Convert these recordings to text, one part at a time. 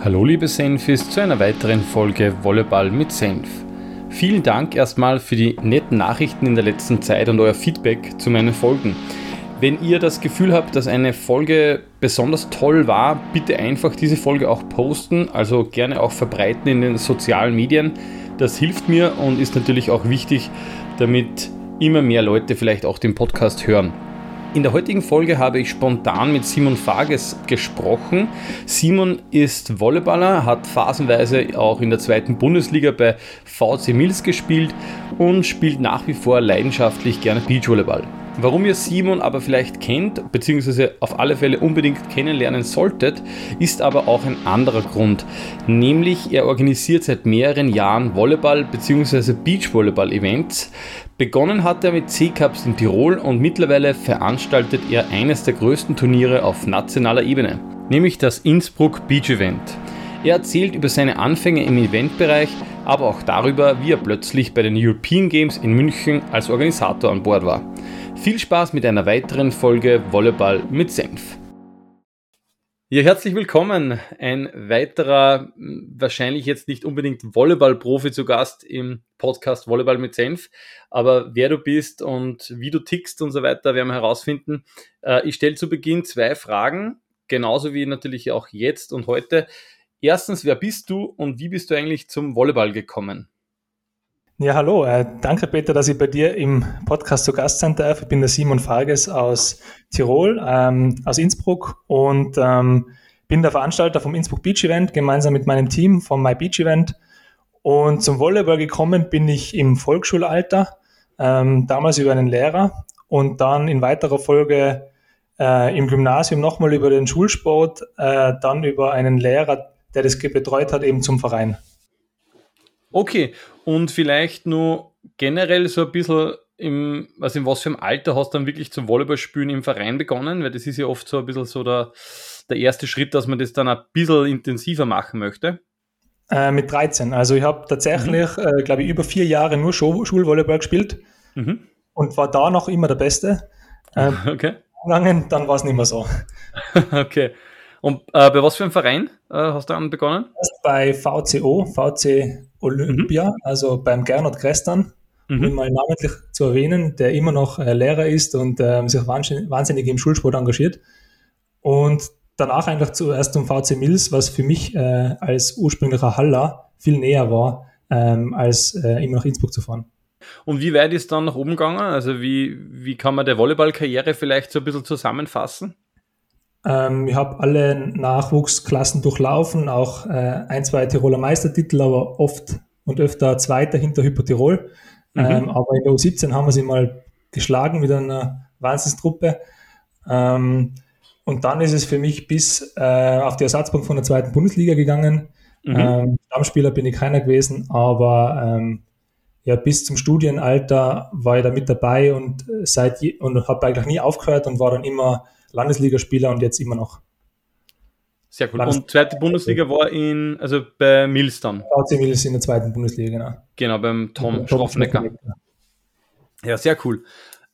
Hallo liebe Senfis zu einer weiteren Folge Volleyball mit Senf. Vielen Dank erstmal für die netten Nachrichten in der letzten Zeit und euer Feedback zu meinen Folgen. Wenn ihr das Gefühl habt, dass eine Folge besonders toll war, bitte einfach diese Folge auch posten, also gerne auch verbreiten in den sozialen Medien. Das hilft mir und ist natürlich auch wichtig, damit immer mehr Leute vielleicht auch den Podcast hören. In der heutigen Folge habe ich spontan mit Simon Fages gesprochen. Simon ist Volleyballer, hat phasenweise auch in der zweiten Bundesliga bei VC Mills gespielt und spielt nach wie vor leidenschaftlich gerne Beachvolleyball. Warum ihr Simon aber vielleicht kennt, beziehungsweise auf alle Fälle unbedingt kennenlernen solltet, ist aber auch ein anderer Grund. Nämlich er organisiert seit mehreren Jahren Volleyball- bzw. Beachvolleyball-Events. Begonnen hat er mit C-Cups in Tirol und mittlerweile veranstaltet er eines der größten Turniere auf nationaler Ebene, nämlich das Innsbruck Beach Event. Er erzählt über seine Anfänge im Eventbereich, aber auch darüber, wie er plötzlich bei den European Games in München als Organisator an Bord war. Viel Spaß mit einer weiteren Folge Volleyball mit Senf. Ja, herzlich willkommen. Ein weiterer, wahrscheinlich jetzt nicht unbedingt Volleyball-Profi zu Gast im Podcast Volleyball mit Senf. Aber wer du bist und wie du tickst und so weiter, werden wir herausfinden. Äh, ich stelle zu Beginn zwei Fragen, genauso wie natürlich auch jetzt und heute. Erstens, wer bist du und wie bist du eigentlich zum Volleyball gekommen? Ja, hallo. Äh, danke, Peter, dass ich bei dir im Podcast zu Gast sein darf. Ich bin der Simon Farges aus Tirol, ähm, aus Innsbruck und ähm, bin der Veranstalter vom Innsbruck Beach Event gemeinsam mit meinem Team vom My Beach Event. Und zum Volleyball gekommen bin ich im Volksschulalter, ähm, damals über einen Lehrer und dann in weiterer Folge äh, im Gymnasium nochmal über den Schulsport, äh, dann über einen Lehrer, der das betreut hat, eben zum Verein. Okay, und vielleicht nur generell so ein bisschen im, also in was für einem Alter hast du dann wirklich zum Volleyballspielen im Verein begonnen? Weil das ist ja oft so ein bisschen so der, der erste Schritt, dass man das dann ein bisschen intensiver machen möchte. Äh, mit 13. Also ich habe tatsächlich, mhm. äh, glaube ich, über vier Jahre nur Schul Schulvolleyball gespielt mhm. und war da noch immer der Beste. Äh, okay. Dann war es nicht mehr so. okay. Und äh, bei was für einem Verein äh, hast du dann begonnen? Bei VCO, VC Olympia, mhm. also beim Gernot Krestan, mhm. um ihn mal namentlich zu erwähnen, der immer noch äh, Lehrer ist und äh, sich wahnsinnig, wahnsinnig, im Schulsport engagiert. Und danach einfach zuerst zum VC Mills, was für mich äh, als ursprünglicher Haller viel näher war, ähm, als äh, immer nach Innsbruck zu fahren. Und wie weit ist dann nach oben gegangen? Also wie, wie kann man der Volleyballkarriere vielleicht so ein bisschen zusammenfassen? Ähm, ich habe alle Nachwuchsklassen durchlaufen, auch äh, ein, zwei Tiroler Meistertitel, aber oft und öfter Zweiter hinter Hypotirol. Mhm. Ähm, aber in der U17 haben wir sie mal geschlagen mit einer Wahnsinnstruppe. Ähm, und dann ist es für mich bis äh, auf die Ersatzbank von der zweiten Bundesliga gegangen. Mhm. Ähm, Stammspieler bin ich keiner gewesen, aber ähm, ja, bis zum Studienalter war ich da mit dabei und seit und habe eigentlich nie aufgehört und war dann immer Landesligaspieler und jetzt immer noch. Sehr cool. Und zweite Bundesliga war in, also bei Mills dann. VC Mills in der zweiten Bundesliga, genau. Genau, beim Tom, Tom Schroffnecker. Ja, sehr cool.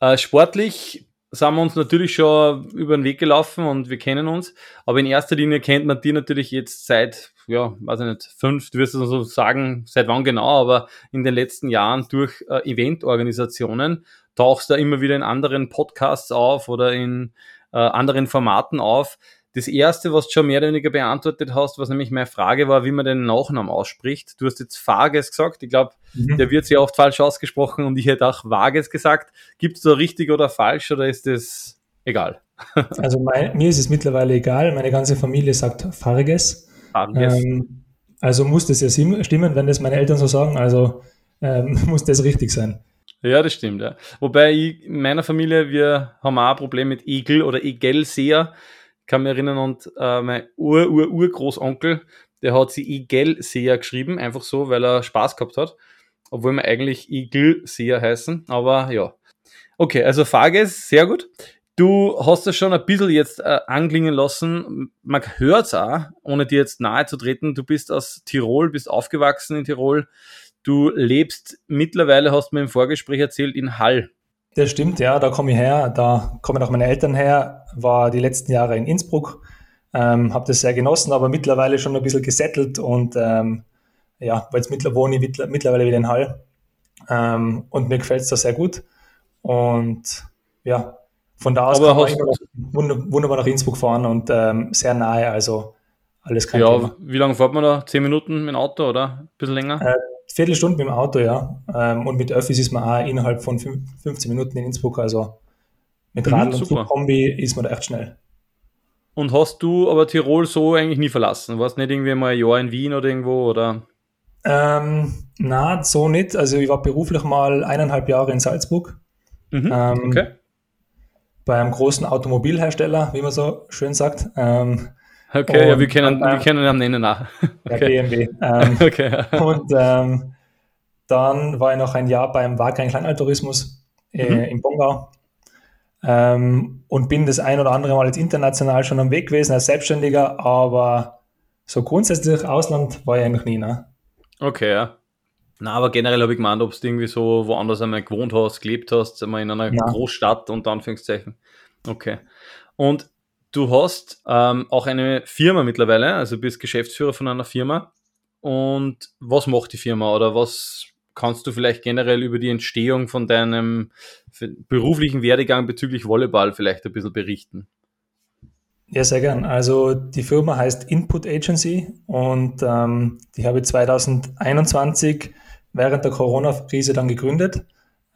Äh, sportlich sind wir uns natürlich schon über den Weg gelaufen und wir kennen uns. Aber in erster Linie kennt man die natürlich jetzt seit, ja, weiß ich nicht, fünf, du wirst es so sagen, seit wann genau, aber in den letzten Jahren durch äh, Eventorganisationen tauchst du immer wieder in anderen Podcasts auf oder in äh, anderen Formaten auf. Das erste, was du schon mehr oder weniger beantwortet hast, was nämlich meine Frage war, wie man den Nachnamen ausspricht. Du hast jetzt Fages gesagt. Ich glaube, mhm. der wird sehr oft falsch ausgesprochen und ich hätte auch Vages gesagt. Gibt es da richtig oder falsch oder ist das egal? also mein, mir ist es mittlerweile egal. Meine ganze Familie sagt Farges. Farges. Ähm, also muss das ja stimmen, wenn das meine Eltern so sagen. Also ähm, muss das richtig sein. Ja, das stimmt, ja. Wobei ich, in meiner Familie, wir haben auch ein Problem mit Igel oder Igelseher. Ich kann mich erinnern, und äh, mein Ur-Ur-Urgroßonkel, der hat sie Igelseher geschrieben, einfach so, weil er Spaß gehabt hat. Obwohl wir eigentlich Igelseher heißen, aber ja. Okay, also Fages, sehr gut. Du hast das schon ein bisschen jetzt äh, anklingen lassen. Man hört es auch, ohne dir jetzt nahe zu treten. Du bist aus Tirol, bist aufgewachsen in Tirol. Du lebst mittlerweile, hast du mir im Vorgespräch erzählt, in Hall. Das stimmt, ja, da komme ich her, da kommen auch meine Eltern her, war die letzten Jahre in Innsbruck Ähm, habe das sehr genossen, aber mittlerweile schon ein bisschen gesettelt und ähm, ja, weil jetzt mittlerweile wohne ich mittlerweile wieder in Hall. Ähm, und mir gefällt es da sehr gut. Und ja, von da aus aber kann man wunderbar nach Innsbruck fahren und ähm, sehr nahe, also alles kein ja, Thema. Wie lange fährt man da? Zehn Minuten mit dem Auto oder ein bisschen länger? Äh, Viertelstunde mit dem Auto, ja. Ähm, und mit Öffis ist man auch innerhalb von 15 Minuten in Innsbruck, also mit Rad mhm, und Zugkombi ist man da echt schnell. Und hast du aber Tirol so eigentlich nie verlassen? Warst nicht irgendwie mal ein Jahr in Wien oder irgendwo oder? Ähm, na, so nicht. Also ich war beruflich mal eineinhalb Jahre in Salzburg. Mhm, ähm, okay. Bei einem großen Automobilhersteller, wie man so schön sagt. Ähm, okay, und, ja, wir kennen, wir kennen den Namen nach. Okay. Ja, BMW. Ähm, okay. Und ähm, dann war ich noch ein Jahr beim Wagrain Kleinaltourismus äh, mhm. in Bongau. Ähm, und bin das ein oder andere Mal jetzt international schon am Weg gewesen als Selbstständiger, aber so grundsätzlich Ausland war ich eigentlich nie. Ne? Okay, ja. Na, aber generell habe ich gemeint, ob du irgendwie so woanders einmal gewohnt hast, gelebt hast, einmal in einer ja. Großstadt unter Anführungszeichen. Okay. Und du hast ähm, auch eine Firma mittlerweile, also bist Geschäftsführer von einer Firma. Und was macht die Firma oder was kannst du vielleicht generell über die Entstehung von deinem beruflichen Werdegang bezüglich Volleyball vielleicht ein bisschen berichten? Ja, sehr gern. Also die Firma heißt Input Agency und ähm, die habe ich 2021 während der Corona-Krise dann gegründet.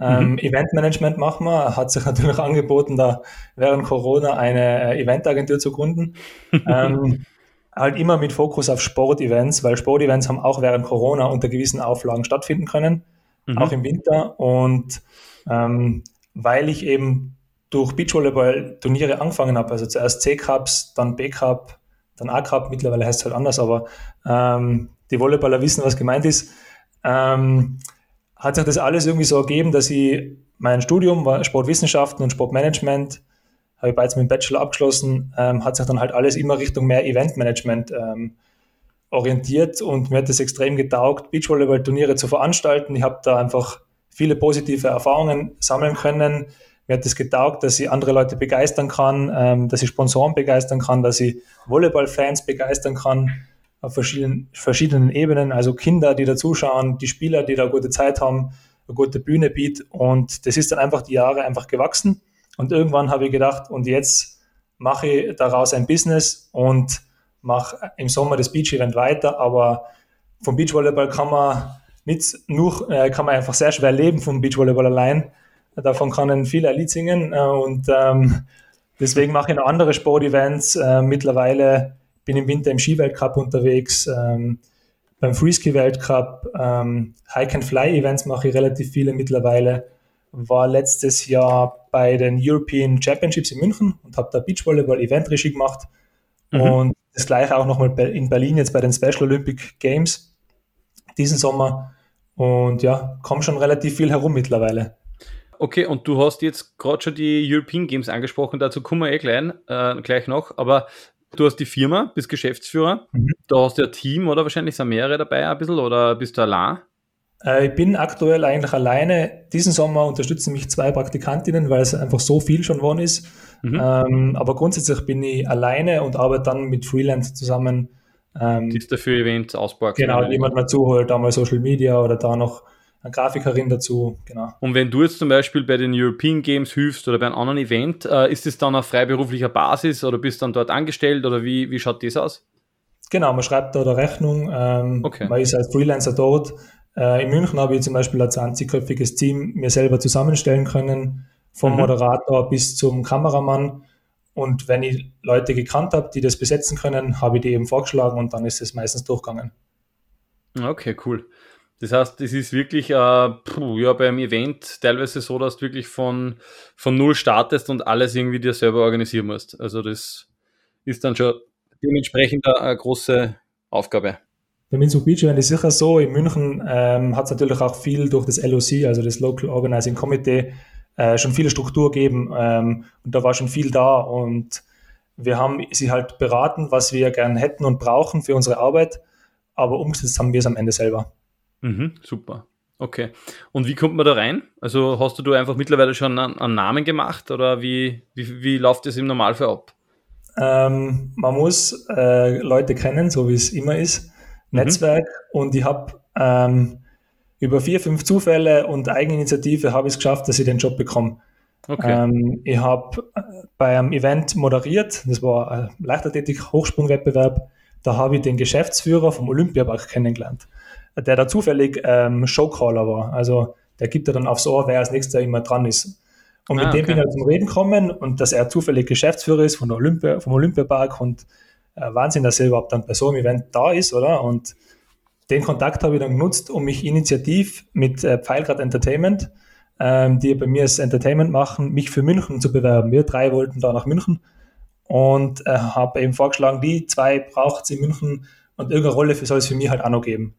Ähm, mhm. Eventmanagement machen wir. Hat sich natürlich angeboten, da während Corona eine äh, Eventagentur zu gründen. ähm, halt immer mit Fokus auf Sportevents, weil Sportevents haben auch während Corona unter gewissen Auflagen stattfinden können, mhm. auch im Winter. Und ähm, weil ich eben durch Beachvolleyball-Turniere angefangen habe, also zuerst C-Cups, dann B-Cup, dann A-Cup, mittlerweile heißt es halt anders, aber ähm, die Volleyballer wissen, was gemeint ist, ähm, hat sich das alles irgendwie so ergeben, dass ich mein Studium Sportwissenschaften und Sportmanagement, habe ich bereits mit dem Bachelor abgeschlossen, ähm, hat sich dann halt alles immer Richtung mehr Eventmanagement ähm, orientiert und mir hat das extrem getaugt, Beachvolleyball-Turniere zu veranstalten. Ich habe da einfach viele positive Erfahrungen sammeln können, mir hat es das getaugt, dass ich andere Leute begeistern kann, ähm, dass ich Sponsoren begeistern kann, dass ich Volleyball-Fans begeistern kann auf verschiedenen, verschiedenen Ebenen, also Kinder, die da zuschauen, die Spieler, die da gute Zeit haben, eine gute Bühne bietet. Und das ist dann einfach die Jahre einfach gewachsen. Und irgendwann habe ich gedacht und jetzt mache ich daraus ein Business und mache im Sommer das Beach-Event weiter, aber vom Beachvolleyball kann man nicht nur, äh, kann man einfach sehr schwer leben vom Beachvolleyball allein, Davon können viele Lied singen. Äh, und ähm, deswegen mache ich noch andere Sportevents. Äh, mittlerweile bin im Winter im Skiweltcup unterwegs, ähm, beim Freeski-Weltcup, ähm, Hike-and-Fly-Events mache ich relativ viele mittlerweile. War letztes Jahr bei den European Championships in München und habe da Beachvolleyball-Event-Regie gemacht. Mhm. Und das gleiche auch nochmal in Berlin jetzt bei den Special Olympic Games diesen Sommer. Und ja, komme schon relativ viel herum mittlerweile. Okay, und du hast jetzt gerade schon die European Games angesprochen, dazu kommen wir eh gleich, äh, gleich noch, aber du hast die Firma, bist Geschäftsführer, mhm. da hast du ein Team oder wahrscheinlich sind mehrere dabei ein bisschen oder bist du allein? Äh, ich bin aktuell eigentlich alleine. Diesen Sommer unterstützen mich zwei Praktikantinnen, weil es einfach so viel schon geworden ist. Mhm. Ähm, aber grundsätzlich bin ich alleine und arbeite dann mit Freelance zusammen. Ähm, die ist dafür Events ausbauen. Genau, jemand mal zuholt, da mal Social Media oder da noch eine Grafikerin dazu, genau. Und wenn du jetzt zum Beispiel bei den European Games hilfst oder bei einem anderen Event, äh, ist es dann auf freiberuflicher Basis oder bist dann dort angestellt oder wie, wie schaut das aus? Genau, man schreibt da eine Rechnung, ähm, okay. man ist als Freelancer dort. Äh, in München habe ich zum Beispiel ein 20-köpfiges Team mir selber zusammenstellen können, vom mhm. Moderator bis zum Kameramann. Und wenn ich Leute gekannt habe, die das besetzen können, habe ich die eben vorgeschlagen und dann ist es meistens durchgegangen. Okay, cool. Das heißt, es ist wirklich äh, puh, ja, beim Event teilweise so, dass du wirklich von, von null startest und alles irgendwie dir selber organisieren musst. Also das ist dann schon dementsprechend eine große Aufgabe. Beim Innsbruck Beach Event ist sicher so, in München ähm, hat es natürlich auch viel durch das LOC, also das Local Organizing Committee, äh, schon viele Struktur gegeben ähm, und da war schon viel da und wir haben sie halt beraten, was wir gern hätten und brauchen für unsere Arbeit, aber umgesetzt haben wir es am Ende selber. Mhm, super. Okay. Und wie kommt man da rein? Also hast du da einfach mittlerweile schon einen, einen Namen gemacht oder wie, wie, wie läuft das im Normalfall ab? Ähm, man muss äh, Leute kennen, so wie es immer ist. Mhm. Netzwerk. Und ich habe ähm, über vier, fünf Zufälle und Eigeninitiative habe ich es geschafft, dass ich den Job bekomme. Okay. Ähm, ich habe äh, bei einem Event moderiert, das war ein Leichtathletik-Hochsprungwettbewerb. Da habe ich den Geschäftsführer vom Olympiapark kennengelernt, der da zufällig ähm, Showcaller war. Also der gibt ja dann aufs Ohr, wer als nächster immer dran ist. Und ah, mit dem okay. bin ich halt zum Reden gekommen und dass er zufällig Geschäftsführer ist von Olympia, vom Olympiapark und äh, Wahnsinn, dass er überhaupt dann bei so einem Event da ist, oder? Und den Kontakt habe ich dann genutzt, um mich initiativ mit äh, Pfeilgrad Entertainment, ähm, die bei mir das Entertainment machen, mich für München zu bewerben. Wir drei wollten da nach München und äh, habe eben vorgeschlagen, die zwei braucht es in München und irgendeine Rolle für, soll es für mich halt auch noch geben.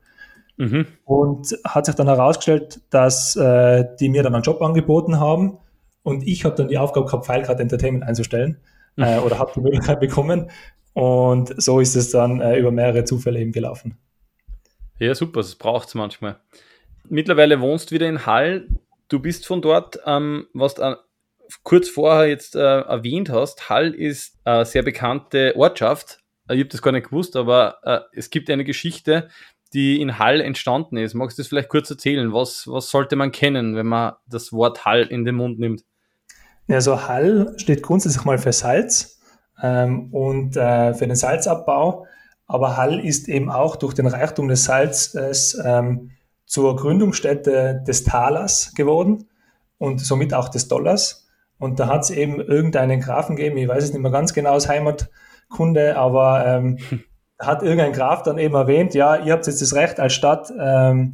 Mhm. Und hat sich dann herausgestellt, dass äh, die mir dann einen Job angeboten haben und ich habe dann die Aufgabe gehabt, Pfeilgrad Entertainment einzustellen mhm. äh, oder habe die Möglichkeit bekommen und so ist es dann äh, über mehrere Zufälle eben gelaufen. Ja, super, das braucht es manchmal. Mittlerweile wohnst du wieder in Hall. Du bist von dort, ähm, was du äh, kurz vorher jetzt äh, erwähnt hast. Hall ist eine sehr bekannte Ortschaft. Ich habe das gar nicht gewusst, aber äh, es gibt eine Geschichte, die in Hall entstanden ist. Magst du das vielleicht kurz erzählen? Was, was sollte man kennen, wenn man das Wort Hall in den Mund nimmt? Also Hall steht grundsätzlich mal für Salz ähm, und äh, für den Salzabbau. Aber Hall ist eben auch durch den Reichtum des Salzes ähm, zur Gründungsstätte des Talers geworden und somit auch des Dollars. Und da hat es eben irgendeinen Grafen gegeben, ich weiß es nicht mehr ganz genau aus Heimatkunde, aber ähm, hat irgendein Graf dann eben erwähnt, ja, ihr habt jetzt das Recht als Stadt, ähm,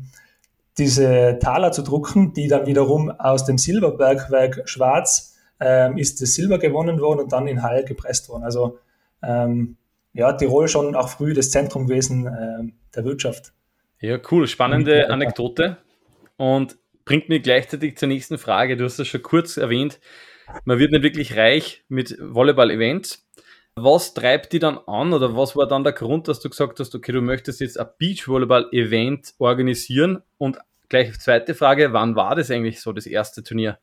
diese Taler zu drucken, die dann wiederum aus dem Silberbergwerk Schwarz ähm, ist das Silber gewonnen worden und dann in Hall gepresst worden. Also ähm, ja, Tirol schon auch früh das Zentrum gewesen äh, der Wirtschaft. Ja, cool, spannende Anekdote und bringt mich gleichzeitig zur nächsten Frage. Du hast es schon kurz erwähnt, man wird nicht wirklich reich mit Volleyball-Events. Was treibt die dann an oder was war dann der Grund, dass du gesagt hast, okay, du möchtest jetzt ein Beachvolleyball-Event organisieren? Und gleich zweite Frage, wann war das eigentlich so, das erste Turnier?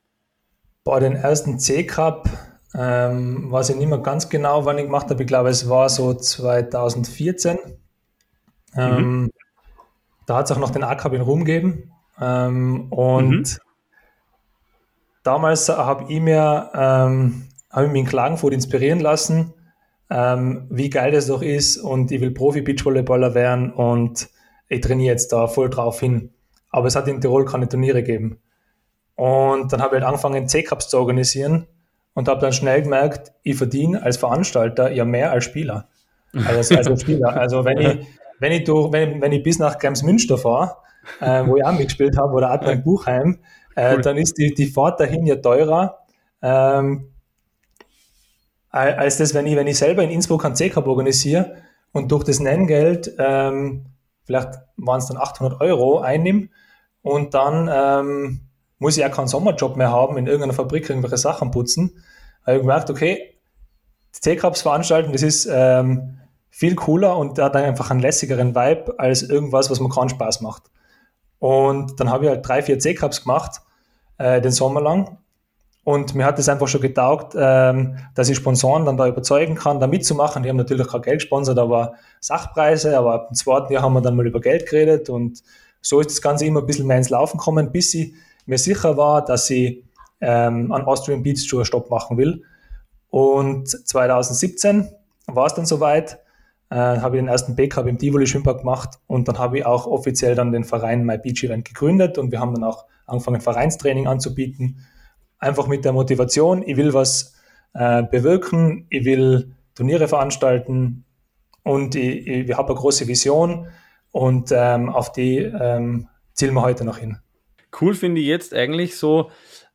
Bei den ersten C-Cup ähm, weiß ich nicht mehr ganz genau, wann ich gemacht habe. Ich glaube, es war so 2014. Ähm, mhm. Da hat es auch noch den A-Cup in Rum gegeben. Ähm, und mhm. damals habe ich mir ähm, habe ich mich in Klagenfurt inspirieren lassen, ähm, wie geil das doch ist und ich will Profi-Beachvolleyballer werden und ich trainiere jetzt da voll drauf hin. Aber es hat in Tirol keine Turniere gegeben. Und dann habe ich halt angefangen, C-Cups zu organisieren und habe dann schnell gemerkt, ich verdiene als Veranstalter ja mehr als Spieler. Also als Spieler. Also wenn ich, wenn ich, durch, wenn, wenn ich bis nach Münster fahre, äh, wo ich auch mitgespielt habe, oder Adnan Buchheim, äh, cool. dann ist die, die Fahrt dahin ja teurer, ähm, als das, wenn ich, wenn ich selber in Innsbruck einen C-Cup organisiere und durch das Nenngeld, ähm, vielleicht waren es dann 800 Euro einnehme und dann ähm, muss ich auch keinen Sommerjob mehr haben, in irgendeiner Fabrik irgendwelche Sachen putzen. Habe ich gemerkt, okay, C-Cups veranstalten, das ist ähm, viel cooler und hat einfach einen lässigeren Vibe als irgendwas, was mir keinen Spaß macht. Und dann habe ich halt drei, vier C-Cups gemacht, äh, den Sommer lang. Und mir hat es einfach schon getaugt, ähm, dass ich Sponsoren dann da überzeugen kann, da mitzumachen. Die haben natürlich kein Geld gesponsert, aber Sachpreise. Aber ab dem zweiten Jahr haben wir dann mal über Geld geredet. Und so ist das Ganze immer ein bisschen mehr ins Laufen gekommen, bis ich mir sicher war, dass ich ähm, an Austrian Beats Tour Stopp machen will. Und 2017 war es dann soweit, äh, habe ich den ersten B-Cup im Tivoli Schwimmpark gemacht und dann habe ich auch offiziell dann den Verein My Beach Event gegründet und wir haben dann auch angefangen, Vereinstraining anzubieten. Einfach mit der Motivation, ich will was äh, bewirken, ich will Turniere veranstalten und ich, ich, ich habe eine große Vision und ähm, auf die ähm, zielen wir heute noch hin. Cool finde ich jetzt eigentlich so,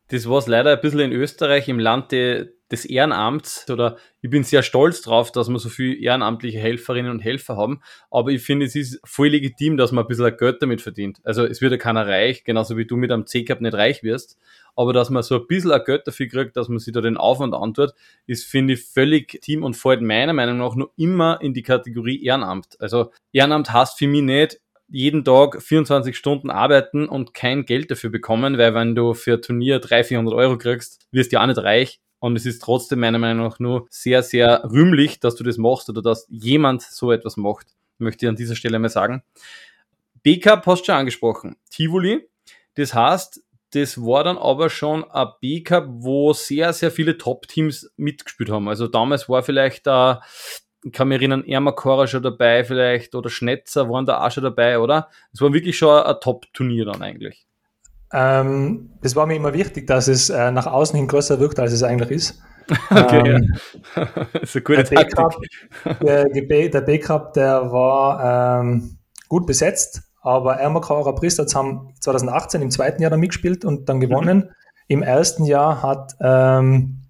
das war es leider ein bisschen in Österreich im Land de, des Ehrenamts oder ich bin sehr stolz drauf, dass wir so viele ehrenamtliche Helferinnen und Helfer haben, aber ich finde, es ist voll legitim, dass man ein bisschen Geld damit verdient. Also es wird ja keiner reich, genauso wie du mit einem C-Cup nicht reich wirst, aber dass man so ein bisschen Geld dafür kriegt, dass man sich da den Aufwand antut, ist, finde ich, völlig team und fällt meiner Meinung nach nur immer in die Kategorie Ehrenamt. Also Ehrenamt heißt für mich nicht, jeden Tag 24 Stunden arbeiten und kein Geld dafür bekommen, weil wenn du für ein Turnier 300, 400 Euro kriegst, wirst du ja auch nicht reich. Und es ist trotzdem meiner Meinung nach nur sehr, sehr rühmlich, dass du das machst oder dass jemand so etwas macht, möchte ich an dieser Stelle mal sagen. B-Cup hast du schon angesprochen. Tivoli, das heißt, das war dann aber schon ein B-Cup, wo sehr, sehr viele Top-Teams mitgespielt haben. Also damals war vielleicht da, ich kann mich erinnern, Ermakora schon dabei vielleicht oder Schnetzer waren da auch schon dabei, oder? Es war wirklich schon ein Top-Turnier dann eigentlich. Ähm, das war mir immer wichtig, dass es äh, nach außen hin größer wirkt, als es eigentlich ist. Okay, ähm, ja. das ist eine gute der Taktik. Der, der B-Cup, der war ähm, gut besetzt, aber Ermakauer Pristatz haben 2018 im zweiten Jahr dann mitgespielt und dann gewonnen. Mhm. Im ersten Jahr hat ähm,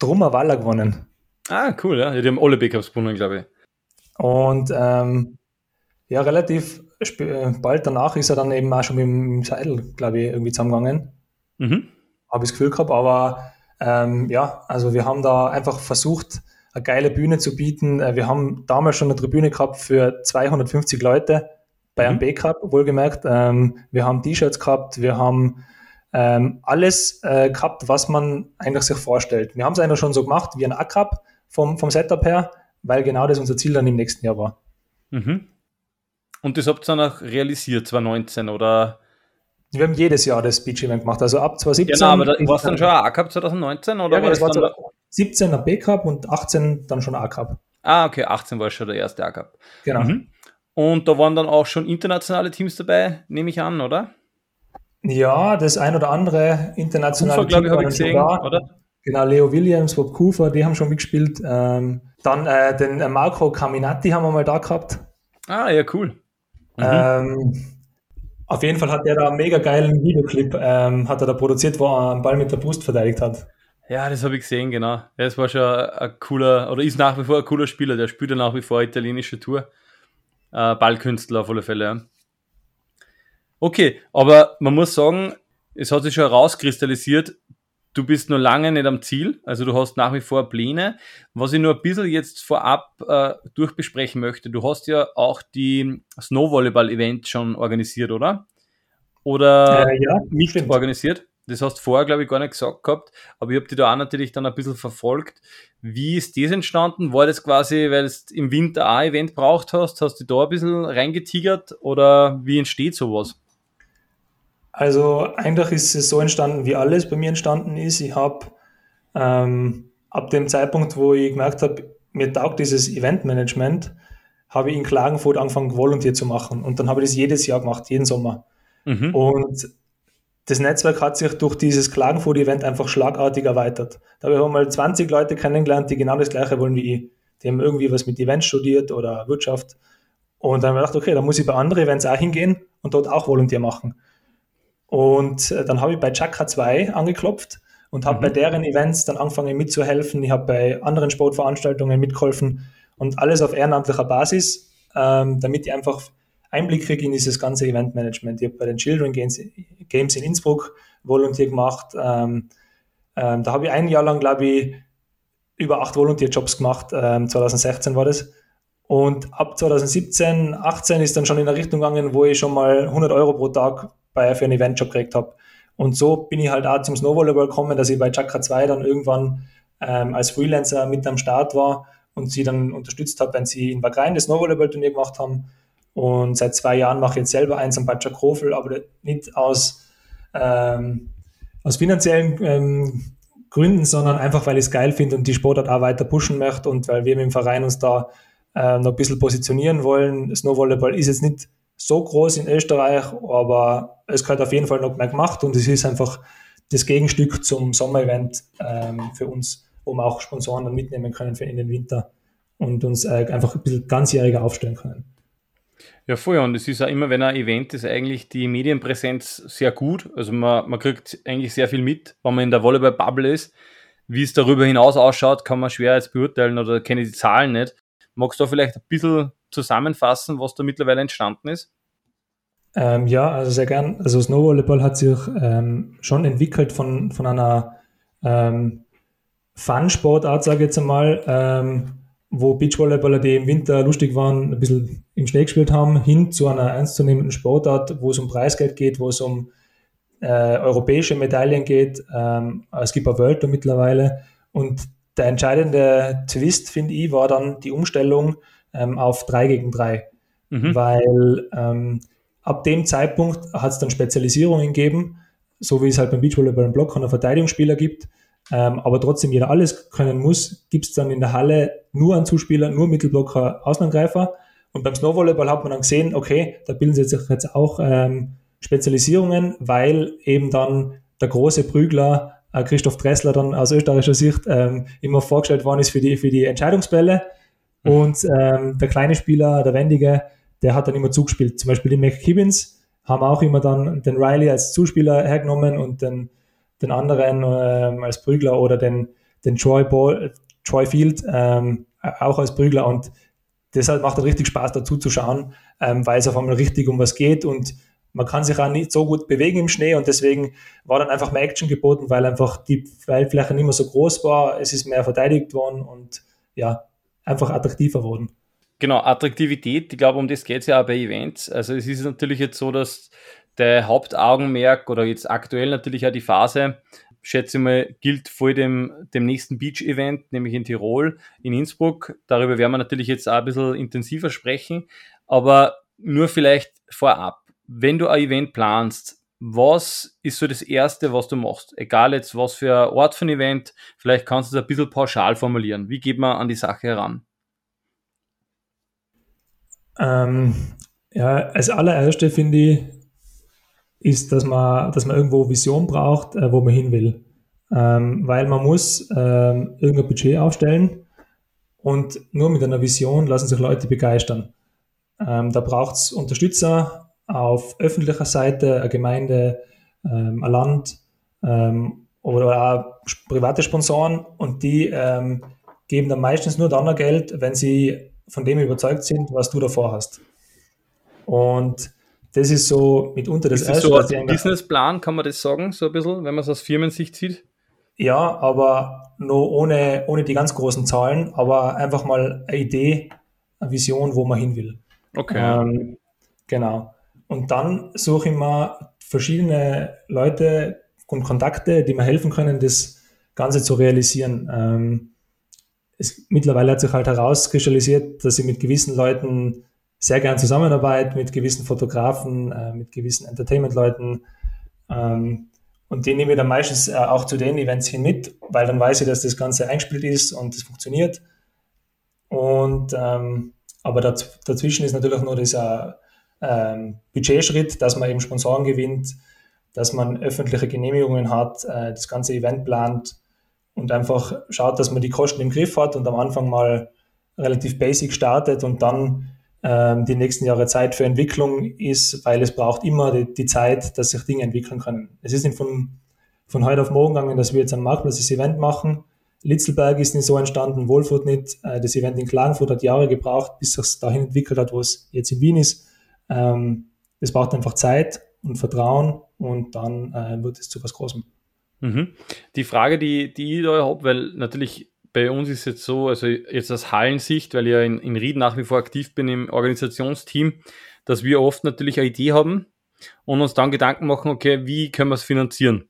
Drummer Waller gewonnen. Ah, cool, ja. Die haben alle B-Cups gewonnen, glaube ich. Und ähm, ja, relativ äh, bald danach ist er dann eben auch schon mit dem Seidel, glaube ich, irgendwie zusammengegangen. Mhm. Habe ich das Gefühl gehabt, aber ähm, ja, also wir haben da einfach versucht, eine geile Bühne zu bieten. Äh, wir haben damals schon eine Tribüne gehabt für 250 Leute bei einem mhm. B-Cup, wohlgemerkt. Ähm, wir haben T-Shirts gehabt, wir haben ähm, alles äh, gehabt, was man eigentlich sich vorstellt. Wir haben es eigentlich schon so gemacht wie ein A-Cup vom, vom Setup her, weil genau das unser Ziel dann im nächsten Jahr war. Mhm. Und das habt ihr dann auch realisiert, 2019 oder? Wir haben jedes Jahr das Beach-Event gemacht, also ab 2017. Genau, aber da, war es dann schon ein A-Cup 2019 oder ja, war das war 2017 ein B-Cup und 18 dann schon A-Cup. Ah, okay, 18 war schon der erste A-Cup. Genau. Mhm. Und da waren dann auch schon internationale Teams dabei, nehme ich an, oder? Ja, das ein oder andere internationale Kufa, Team ich, habe ich gesehen, sogar. oder? Genau, Leo Williams, Bob Kufa, die haben schon mitgespielt. Ähm, dann äh, den äh, Marco Caminati haben wir mal da gehabt. Ah, ja, cool. Mhm. Ähm, auf jeden Fall hat der da einen mega geilen Videoclip, ähm, hat er da produziert, wo er einen Ball mit der Brust verteidigt hat. Ja, das habe ich gesehen, genau. Es war schon ein cooler, oder ist nach wie vor ein cooler Spieler, der spielt ja nach wie vor italienische Tour. Äh, Ballkünstler auf alle Fälle. Ja. Okay, aber man muss sagen, es hat sich schon herauskristallisiert, du bist noch lange nicht am Ziel, also du hast nach wie vor Pläne. Was ich nur ein bisschen jetzt vorab äh, durchbesprechen möchte, du hast ja auch die Snowvolleyball-Event schon organisiert, oder? Oder äh, ja, nicht stimmt. organisiert? Das hast du vorher, glaube ich, gar nicht gesagt gehabt, aber ich habe die da auch natürlich dann ein bisschen verfolgt. Wie ist das entstanden? War das quasi, weil du im Winter ein Event braucht hast, hast du da ein bisschen reingetigert oder wie entsteht sowas? Also eigentlich ist es so entstanden, wie alles bei mir entstanden ist. Ich habe ähm, ab dem Zeitpunkt, wo ich gemerkt habe, mir taugt dieses Eventmanagement, habe ich in Klagenfurt angefangen, Volunteer zu machen. Und dann habe ich das jedes Jahr gemacht, jeden Sommer. Mhm. Und das Netzwerk hat sich durch dieses Klagenfurt-Event einfach schlagartig erweitert. Da habe ich mal 20 Leute kennengelernt, die genau das Gleiche wollen wie ich. Die haben irgendwie was mit Events studiert oder Wirtschaft. Und dann habe ich gedacht, okay, da muss ich bei anderen Events auch hingehen und dort auch Volunteer machen. Und äh, dann habe ich bei Chakra 2 angeklopft und habe mhm. bei deren Events dann angefangen mitzuhelfen. Ich habe bei anderen Sportveranstaltungen mitgeholfen und alles auf ehrenamtlicher Basis, ähm, damit ich einfach Einblick kriege in dieses ganze Eventmanagement. Ich habe bei den Children Games, Games in Innsbruck Volunteer gemacht. Ähm, ähm, da habe ich ein Jahr lang, glaube ich, über acht Volunteer-Jobs gemacht. 2016 ähm, war das. Und ab 2017, 18 ist dann schon in eine Richtung gegangen, wo ich schon mal 100 Euro pro Tag bei, für einen Eventjob gekriegt habe. Und so bin ich halt auch zum Snowvolleyball gekommen, dass ich bei Chakra 2 dann irgendwann ähm, als Freelancer mit am Start war und sie dann unterstützt habe, wenn sie in Bagrein das Snowvolleyball-Turnier gemacht haben. Und seit zwei Jahren mache ich jetzt selber eins am Bad Krofel, aber nicht aus, ähm, aus finanziellen ähm, Gründen, sondern einfach, weil ich es geil finde und die Sportart auch weiter pushen möchte und weil wir mit dem Verein uns da äh, noch ein bisschen positionieren wollen. Snowvolleyball ist jetzt nicht so groß in Österreich, aber es gehört auf jeden Fall noch mehr gemacht und es ist einfach das Gegenstück zum Sommerevent ähm, für uns, wir auch Sponsoren dann mitnehmen können für in den Winter und uns äh, einfach ein bisschen ganzjähriger aufstellen können. Ja, voll. Und es ist ja immer, wenn ein Event ist, eigentlich die Medienpräsenz sehr gut. Also man, man kriegt eigentlich sehr viel mit, wenn man in der Volleyball-Bubble ist. Wie es darüber hinaus ausschaut, kann man schwer jetzt beurteilen oder kenne die Zahlen nicht. Magst du vielleicht ein bisschen zusammenfassen, was da mittlerweile entstanden ist? Ähm, ja, also sehr gern. Also Snowvolleyball hat sich ähm, schon entwickelt von, von einer ähm, Fun-Sportart, sage ich jetzt einmal, ähm, wo Beachvolleyballer, die im Winter lustig waren, ein bisschen im Schnee gespielt haben, hin zu einer ernstzunehmenden Sportart, wo es um Preisgeld geht, wo es um äh, europäische Medaillen geht. Ähm, es gibt ein World mittlerweile. Und der entscheidende Twist, finde ich, war dann die Umstellung ähm, auf 3 gegen 3. Mhm. Weil ähm, ab dem Zeitpunkt hat es dann Spezialisierungen gegeben, so wie es halt beim Beachvolleyball im Block einen Verteidigungsspieler gibt, ähm, aber trotzdem jeder alles können muss, gibt es dann in der Halle nur einen Zuspieler, nur Mittelblocker, Außenangreifer. Und beim Snowvolleyball hat man dann gesehen, okay, da bilden sich jetzt auch ähm, Spezialisierungen, weil eben dann der große Prügler äh, Christoph Dressler dann aus österreichischer Sicht ähm, immer vorgestellt worden ist für die, für die Entscheidungsbälle. Mhm. Und ähm, der kleine Spieler, der Wendige, der hat dann immer zugespielt. Zum Beispiel die McKibbins haben auch immer dann den Riley als Zuspieler hergenommen und den, den anderen ähm, als Prügler oder den, den Troy, Ball, Troy Field ähm, auch als Prügler. Und deshalb macht es richtig Spaß dazu zu schauen, ähm, weil es auf einmal richtig um was geht und man kann sich auch nicht so gut bewegen im Schnee und deswegen war dann einfach mehr Action geboten, weil einfach die Feldfläche nicht mehr so groß war, es ist mehr verteidigt worden und ja, einfach attraktiver worden. Genau, Attraktivität, ich glaube, um das geht es ja auch bei Events. Also es ist natürlich jetzt so, dass der Hauptaugenmerk oder jetzt aktuell natürlich auch die Phase, schätze ich mal, gilt vor dem, dem nächsten Beach-Event, nämlich in Tirol, in Innsbruck. Darüber werden wir natürlich jetzt auch ein bisschen intensiver sprechen, aber nur vielleicht vorab wenn du ein Event planst, was ist so das Erste, was du machst? Egal jetzt, was für ein Ort von Event, vielleicht kannst du es ein bisschen pauschal formulieren. Wie geht man an die Sache heran? Ähm, ja, als allererste finde ich, ist, dass man, dass man irgendwo Vision braucht, äh, wo man hin will. Ähm, weil man muss ähm, irgendein Budget aufstellen und nur mit einer Vision lassen sich Leute begeistern. Ähm, da braucht es Unterstützer, auf öffentlicher Seite eine Gemeinde, ähm, ein Land ähm, oder auch private Sponsoren und die ähm, geben dann meistens nur dann Geld, wenn sie von dem überzeugt sind, was du davor hast. Und das ist so mitunter das, ist das Erste. So ein Businessplan, kann man das sagen, so ein bisschen, wenn man es aus Firmensicht sieht? Ja, aber nur ohne, ohne die ganz großen Zahlen, aber einfach mal eine Idee, eine Vision, wo man hin will. Okay. Ähm, genau. Und dann suche ich mir verschiedene Leute und Kontakte, die mir helfen können, das Ganze zu realisieren. Ähm, es, mittlerweile hat sich halt herauskristallisiert, dass ich mit gewissen Leuten sehr gern zusammenarbeite, mit gewissen Fotografen, äh, mit gewissen Entertainment-Leuten. Ähm, und die nehme ich dann meistens äh, auch zu den Events hin mit, weil dann weiß ich, dass das Ganze eingespielt ist und es funktioniert. Und ähm, aber daz dazwischen ist natürlich nur dieser ähm, Budgetschritt, dass man eben Sponsoren gewinnt, dass man öffentliche Genehmigungen hat, äh, das ganze Event plant und einfach schaut, dass man die Kosten im Griff hat und am Anfang mal relativ basic startet und dann ähm, die nächsten Jahre Zeit für Entwicklung ist, weil es braucht immer die, die, Zeit, dass sich Dinge entwickeln können. Es ist nicht von, von heute auf morgen gegangen, dass wir jetzt am Marktplatz Event machen. Litzelberg ist nicht so entstanden, Wohlfurt nicht. Äh, das Event in Klagenfurt hat Jahre gebraucht, bis es dahin entwickelt hat, wo es jetzt in Wien ist. Ähm, es braucht einfach Zeit und Vertrauen und dann äh, wird es zu was Großem. Mhm. Die Frage, die, die ich da habe, weil natürlich bei uns ist jetzt so, also jetzt aus Hallensicht, weil ich ja in, in Ried nach wie vor aktiv bin im Organisationsteam, dass wir oft natürlich eine Idee haben und uns dann Gedanken machen, okay, wie können wir es finanzieren?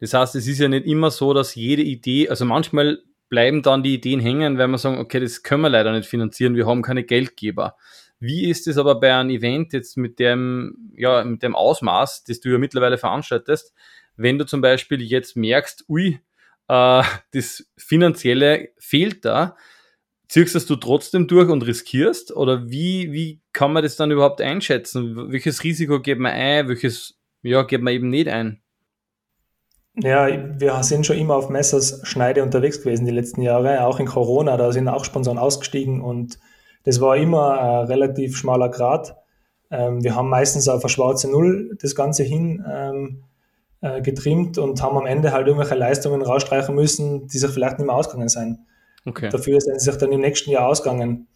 Das heißt, es ist ja nicht immer so, dass jede Idee, also manchmal bleiben dann die Ideen hängen, wenn wir sagen, okay, das können wir leider nicht finanzieren, wir haben keine Geldgeber. Wie ist es aber bei einem Event jetzt mit dem, ja, mit dem Ausmaß, das du ja mittlerweile veranstaltest, wenn du zum Beispiel jetzt merkst, ui, äh, das Finanzielle fehlt da, ziehst das du trotzdem durch und riskierst? Oder wie, wie kann man das dann überhaupt einschätzen? Welches Risiko geht man ein, welches ja, geht man eben nicht ein? Ja, wir sind schon immer auf Messers Schneide unterwegs gewesen die letzten Jahre, auch in Corona, da sind auch Sponsoren ausgestiegen und das war immer ein relativ schmaler Grad. Ähm, wir haben meistens auf eine schwarze Null das Ganze hin ähm, äh, getrimmt und haben am Ende halt irgendwelche Leistungen rausstreichen müssen, die sich vielleicht nicht mehr ausgegangen sind. Okay. Dafür sind sie sich dann im nächsten Jahr ausgegangen.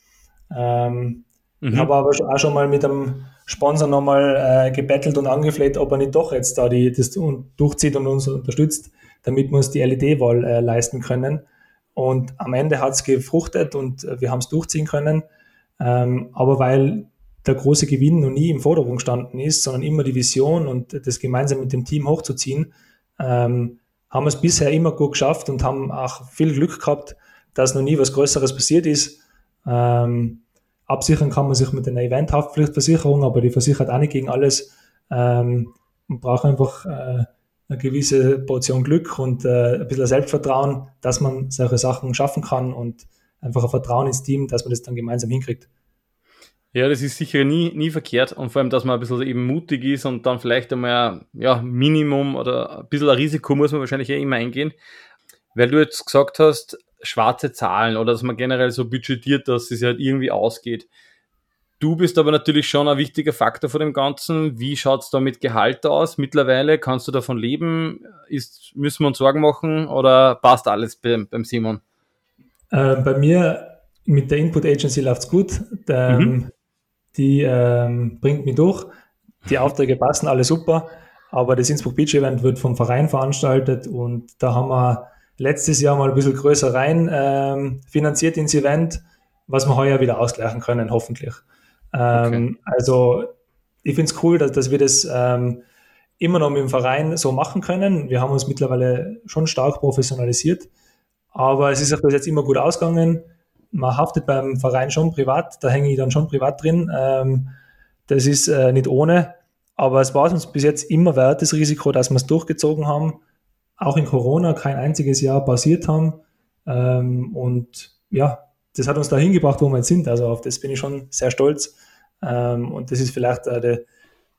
Ähm, mhm. Ich habe aber auch schon mal mit einem Sponsor nochmal äh, gebettelt und angefleht, ob er nicht doch jetzt da die, das durchzieht und uns unterstützt, damit wir uns die LED-Wahl äh, leisten können. Und am Ende hat es gefruchtet und wir haben es durchziehen können. Ähm, aber weil der große Gewinn noch nie im Vordergrund gestanden ist, sondern immer die Vision und das gemeinsam mit dem Team hochzuziehen, ähm, haben wir es bisher immer gut geschafft und haben auch viel Glück gehabt, dass noch nie was Größeres passiert ist. Ähm, absichern kann man sich mit einer Eventhaftpflichtversicherung, aber die versichert auch nicht gegen alles. Ähm, man braucht einfach äh, eine gewisse Portion Glück und äh, ein bisschen Selbstvertrauen, dass man solche Sachen schaffen kann und einfach ein Vertrauen ins Team, dass man das dann gemeinsam hinkriegt. Ja, das ist sicher nie, nie verkehrt und vor allem, dass man ein bisschen eben mutig ist und dann vielleicht einmal ja, Minimum oder ein bisschen ein Risiko muss man wahrscheinlich ja immer eingehen. Weil du jetzt gesagt hast, schwarze Zahlen oder dass man generell so budgetiert, dass es halt irgendwie ausgeht. Du bist aber natürlich schon ein wichtiger Faktor von dem Ganzen. Wie schaut es da mit Gehalt aus mittlerweile? Kannst du davon leben? Ist, müssen wir uns Sorgen machen oder passt alles beim, beim Simon? Äh, bei mir mit der Input Agency läuft es gut. Der, mhm. Die ähm, bringt mich durch. Die Aufträge passen alle super. Aber das Innsbruck Beach Event wird vom Verein veranstaltet und da haben wir letztes Jahr mal ein bisschen größer rein ähm, finanziert ins Event, was wir heuer wieder ausgleichen können, hoffentlich. Ähm, okay. Also ich finde es cool, dass, dass wir das ähm, immer noch mit dem Verein so machen können. Wir haben uns mittlerweile schon stark professionalisiert, aber es ist auch bis jetzt immer gut ausgegangen. Man haftet beim Verein schon privat, da hänge ich dann schon privat drin. Ähm, das ist äh, nicht ohne, aber es war uns bis jetzt immer wert, das Risiko, dass wir es durchgezogen haben auch in Corona kein einziges Jahr basiert haben. Ähm, und ja, das hat uns dahin gebracht, wo wir jetzt sind. Also auf das bin ich schon sehr stolz. Ähm, und das ist vielleicht äh, der,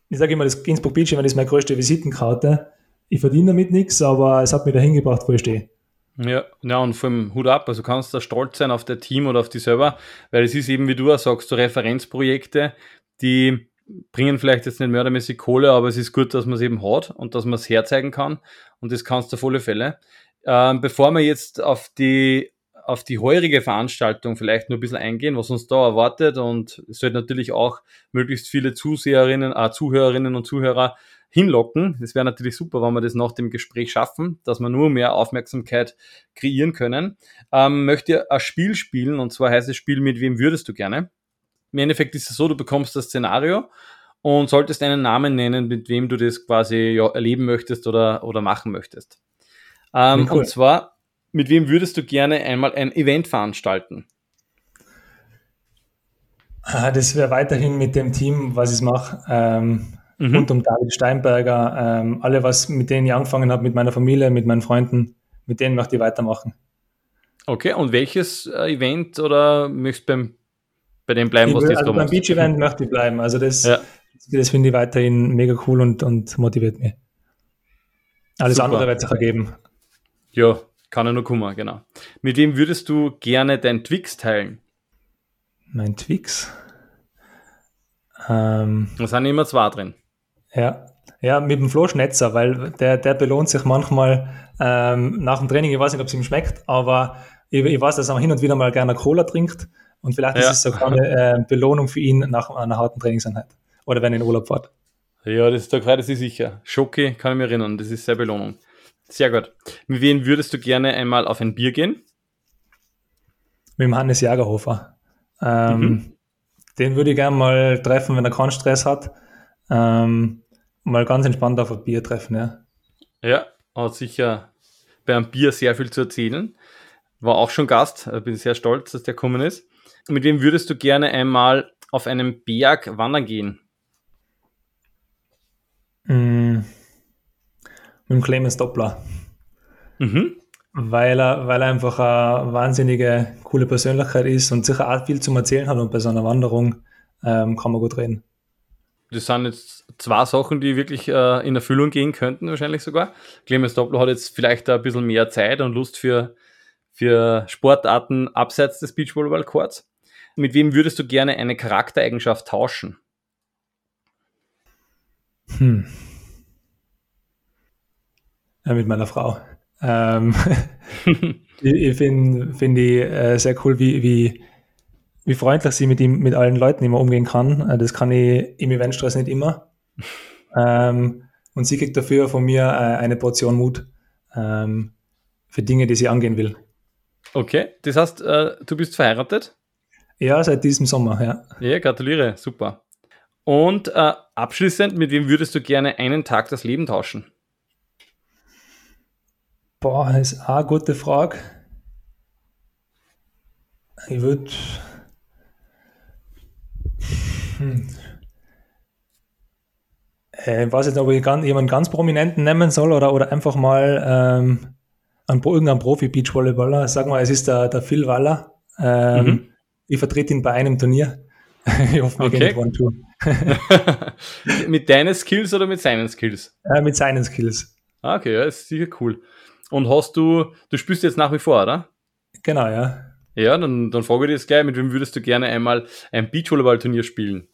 ich sage immer, das Innsbruck Beach ist meine größte Visitenkarte. Ich verdiene damit nichts, aber es hat mich dahin gebracht, wo ich stehe. Ja, ja, und vor allem Hut ab, also kannst du stolz sein auf dein Team oder auf die selber, weil es ist eben, wie du auch sagst, so Referenzprojekte, die bringen vielleicht jetzt nicht mördermäßig Kohle, aber es ist gut, dass man es eben hat und dass man es herzeigen kann. Und das kannst du auf alle Fälle. Ähm, bevor wir jetzt auf die, auf die heurige Veranstaltung vielleicht nur ein bisschen eingehen, was uns da erwartet und es sollte natürlich auch möglichst viele Zuseherinnen, äh, Zuhörerinnen und Zuhörer hinlocken. Das wäre natürlich super, wenn wir das nach dem Gespräch schaffen, dass wir nur mehr Aufmerksamkeit kreieren können. Ähm, möchte ein Spiel spielen und zwar heißt das Spiel, mit wem würdest du gerne? Im Endeffekt ist es so, du bekommst das Szenario und solltest einen Namen nennen, mit wem du das quasi ja, erleben möchtest oder, oder machen möchtest. Ähm, cool. Und zwar, mit wem würdest du gerne einmal ein Event veranstalten? Ah, das wäre weiterhin mit dem Team, was ich mache, ähm, mhm. rund um David Steinberger, ähm, alle, was mit denen ich angefangen habe, mit meiner Familie, mit meinen Freunden, mit denen möchte ich weitermachen. Okay, und welches äh, Event oder möchtest du beim bei dem bleiben, was du jetzt also Beim Beach Event möchte ich bleiben. Also das, ja. das finde ich weiterhin mega cool und, und motiviert mich. Alles Super. andere wird sich ergeben. Ja, kann ja nur kommen, genau. Mit wem würdest du gerne dein Twix teilen? Mein Twix? Ähm, da sind immer zwei drin. Ja, ja, mit dem Flo Schnetzer, weil der, der belohnt sich manchmal ähm, nach dem Training. Ich weiß nicht, ob es ihm schmeckt, aber ich, ich weiß, dass er hin und wieder mal gerne Cola trinkt. Und vielleicht ja. ist es sogar eine äh, Belohnung für ihn nach einer harten Trainingseinheit. Oder wenn er in Urlaub fährt. Ja, das ist da gerade sicher. Schoki kann ich mich erinnern, das ist sehr Belohnung. Sehr gut. Mit wem würdest du gerne einmal auf ein Bier gehen? Mit dem Hannes Jagerhofer. Ähm, mhm. Den würde ich gerne mal treffen, wenn er keinen Stress hat. Ähm, mal ganz entspannt auf ein Bier treffen, ja. Ja, hat sicher bei einem Bier sehr viel zu erzählen. War auch schon Gast, bin sehr stolz, dass der gekommen ist. Mit wem würdest du gerne einmal auf einem Berg wandern gehen? Mm, mit dem Clemens Doppler. Mhm. Weil er, weil er einfach eine wahnsinnige, coole Persönlichkeit ist und sicher auch viel zum Erzählen hat und bei so einer Wanderung ähm, kann man gut reden. Das sind jetzt zwei Sachen, die wirklich äh, in Erfüllung gehen könnten, wahrscheinlich sogar. Clemens Doppler hat jetzt vielleicht ein bisschen mehr Zeit und Lust für, für Sportarten abseits des Beachvolleyball-Courts. Mit wem würdest du gerne eine Charaktereigenschaft tauschen? Hm. Ja, mit meiner Frau. Ähm, ich, ich finde find die äh, sehr cool, wie, wie, wie freundlich sie mit ihm, mit allen Leuten immer umgehen kann. Äh, das kann ich im Eventstress nicht immer. Ähm, und sie kriegt dafür von mir äh, eine Portion Mut ähm, für Dinge, die sie angehen will. Okay, das heißt, äh, du bist verheiratet? Ja, seit diesem Sommer, ja. Ja, gratuliere, super. Und äh, abschließend, mit wem würdest du gerne einen Tag das Leben tauschen? Boah, das ist auch eine gute Frage. Ich würde. Hm. Äh, ich weiß nicht, ob ich ganz, jemanden ganz Prominenten nehmen soll oder, oder einfach mal ähm, einen, irgendeinen Profi-Beachvolleyballer. Sag mal, es ist der, der Phil Waller. Ähm, mhm. Ich vertrete ihn bei einem Turnier. ich hoffe, wir okay. gehen tun. mit deinen Skills oder mit seinen Skills? Äh, mit seinen Skills. Ah, okay, ja, ist sicher cool. Und hast du, du spielst jetzt nach wie vor, oder? Genau, ja. Ja, dann, dann frage ich dich jetzt gleich, mit wem würdest du gerne einmal ein Beachvolleyball-Turnier spielen?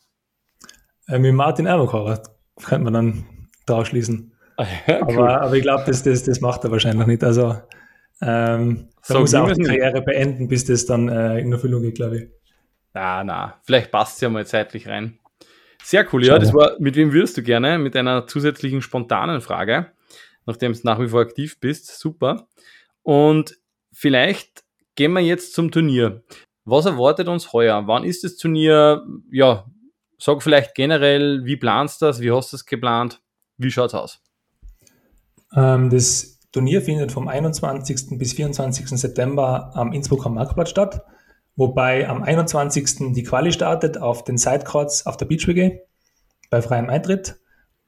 Äh, mit Martin Ermacher könnte man dann draus schließen. Ah, ja, cool. aber, aber ich glaube, das, das, das macht er wahrscheinlich nicht. Also ähm, da so, muss er auch die Karriere beenden, bis das dann äh, in Erfüllung geht, glaube ich. Na, na, vielleicht passt es ja mal zeitlich rein. Sehr cool, Schau. ja. Das war, mit wem würdest du gerne? Mit einer zusätzlichen spontanen Frage, nachdem du nach wie vor aktiv bist. Super. Und vielleicht gehen wir jetzt zum Turnier. Was erwartet uns heuer? Wann ist das Turnier? Ja, sag vielleicht generell, wie planst du das? Wie hast du es geplant? Wie schaut es aus? Ähm, das Turnier findet vom 21. bis 24. September am Innsbrucker Marktplatz statt wobei am 21. die Quali startet auf den Sidecourts auf der Beach WG bei freiem Eintritt.